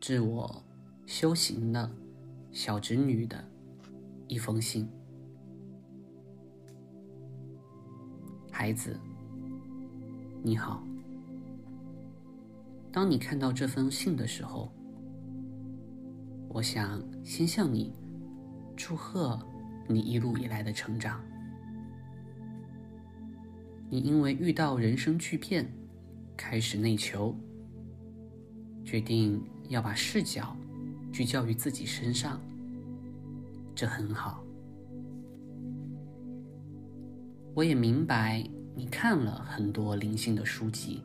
致我修行的小侄女的一封信。孩子，你好。当你看到这封信的时候，我想先向你祝贺你一路以来的成长。你因为遇到人生巨变，开始内求，决定要把视角聚焦于自己身上，这很好。我也明白你看了很多灵性的书籍，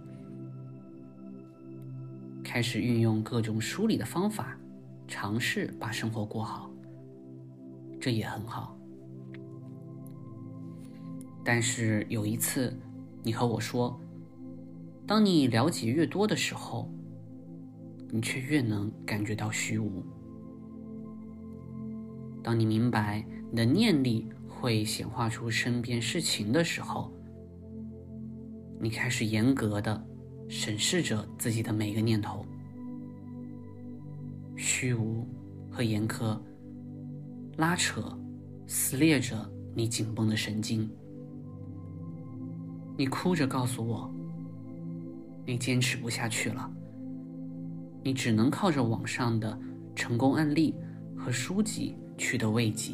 开始运用各种梳理的方法，尝试把生活过好，这也很好。但是有一次，你和我说，当你了解越多的时候，你却越能感觉到虚无。当你明白你的念力会显化出身边事情的时候，你开始严格的审视着自己的每个念头。虚无和严苛拉扯、撕裂着你紧绷的神经。你哭着告诉我，你坚持不下去了，你只能靠着网上的成功案例和书籍取得慰藉。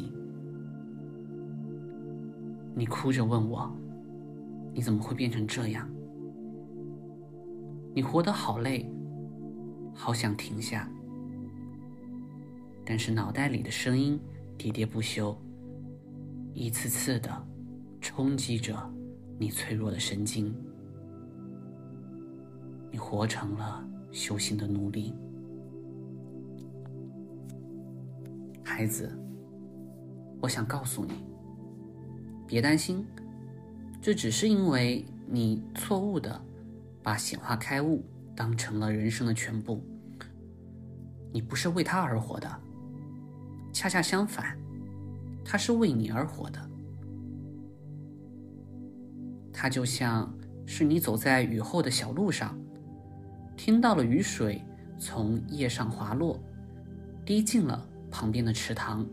你哭着问我，你怎么会变成这样？你活得好累，好想停下，但是脑袋里的声音喋喋不休，一次次的冲击着。你脆弱的神经，你活成了修行的奴隶。孩子，我想告诉你，别担心，这只是因为你错误的把显化开悟当成了人生的全部。你不是为他而活的，恰恰相反，他是为你而活的。他就像是你走在雨后的小路上，听到了雨水从叶上滑落，滴进了旁边的池塘，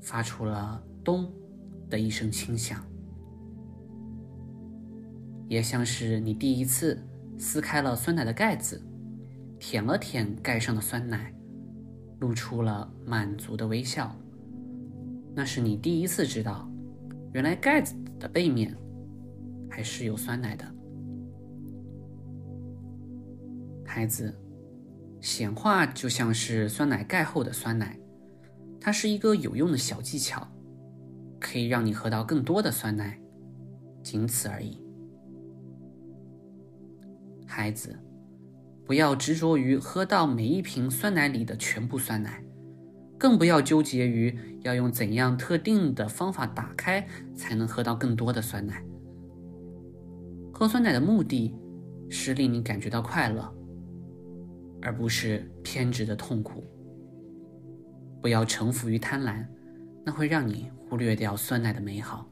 发出了“咚”的一声轻响。也像是你第一次撕开了酸奶的盖子，舔了舔盖上的酸奶，露出了满足的微笑。那是你第一次知道，原来盖子的背面。还是有酸奶的，孩子，显化就像是酸奶盖后的酸奶，它是一个有用的小技巧，可以让你喝到更多的酸奶，仅此而已。孩子，不要执着于喝到每一瓶酸奶里的全部酸奶，更不要纠结于要用怎样特定的方法打开才能喝到更多的酸奶。喝酸奶的目的是令你感觉到快乐，而不是偏执的痛苦。不要臣服于贪婪，那会让你忽略掉酸奶的美好。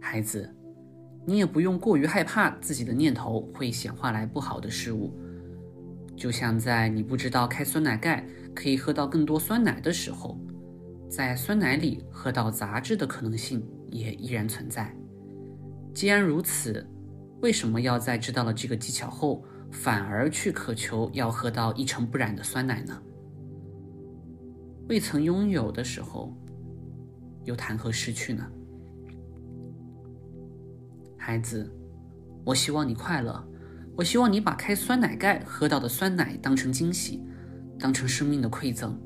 孩子，你也不用过于害怕自己的念头会显化来不好的事物。就像在你不知道开酸奶盖可以喝到更多酸奶的时候，在酸奶里喝到杂质的可能性也依然存在。既然如此，为什么要在知道了这个技巧后，反而去渴求要喝到一尘不染的酸奶呢？未曾拥有的时候，又谈何失去呢？孩子，我希望你快乐，我希望你把开酸奶盖喝到的酸奶当成惊喜，当成生命的馈赠。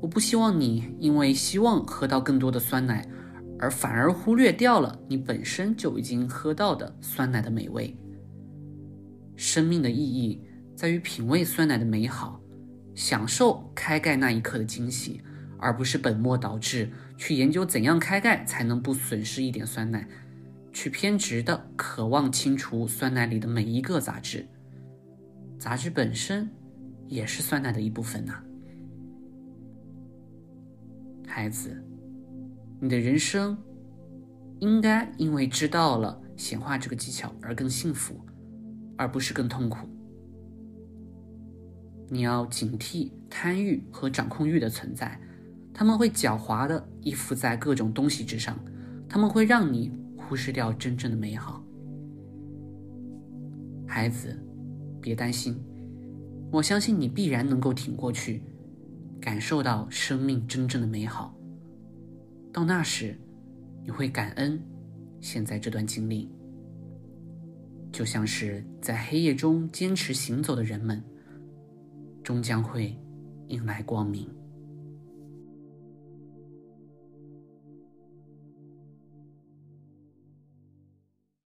我不希望你因为希望喝到更多的酸奶。而反而忽略掉了你本身就已经喝到的酸奶的美味。生命的意义在于品味酸奶的美好，享受开盖那一刻的惊喜，而不是本末倒置去研究怎样开盖才能不损失一点酸奶，去偏执的渴望清除酸奶里的每一个杂质。杂质本身也是酸奶的一部分呐，孩子。你的人生应该因为知道了显化这个技巧而更幸福，而不是更痛苦。你要警惕贪欲和掌控欲的存在，他们会狡猾地依附在各种东西之上，他们会让你忽视掉真正的美好。孩子，别担心，我相信你必然能够挺过去，感受到生命真正的美好。到那时，你会感恩现在这段经历，就像是在黑夜中坚持行走的人们。终将会迎来光明。